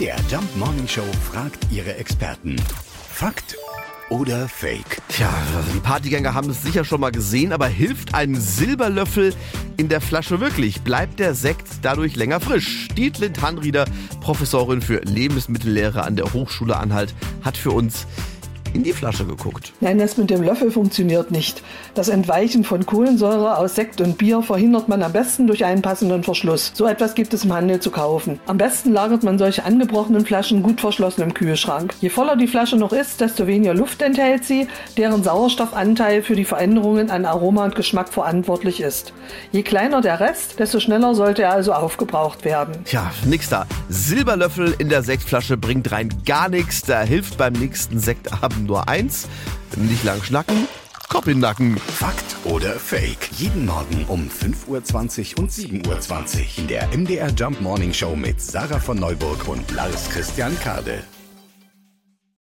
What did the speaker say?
MDR Jump Morning Show fragt ihre Experten. Fakt oder Fake? Tja, die Partygänger haben es sicher schon mal gesehen, aber hilft ein Silberlöffel in der Flasche wirklich? Bleibt der Sekt dadurch länger frisch? Dietlind Hanrieder, Professorin für Lebensmittellehre an der Hochschule Anhalt, hat für uns in die Flasche geguckt. Nein, das mit dem Löffel funktioniert nicht. Das Entweichen von Kohlensäure aus Sekt und Bier verhindert man am besten durch einen passenden Verschluss. So etwas gibt es im Handel zu kaufen. Am besten lagert man solche angebrochenen Flaschen gut verschlossen im Kühlschrank. Je voller die Flasche noch ist, desto weniger Luft enthält sie, deren Sauerstoffanteil für die Veränderungen an Aroma und Geschmack verantwortlich ist. Je kleiner der Rest, desto schneller sollte er also aufgebraucht werden. Tja, nix da. Silberlöffel in der Sektflasche bringt rein gar nichts. Da hilft beim nächsten Sektabend nur eins. Nicht lang schnacken, Kopf in Nacken. Fakt oder Fake? Jeden Morgen um 5.20 Uhr und 7.20 Uhr in der MDR Jump Morning Show mit Sarah von Neuburg und Lars Christian Kade.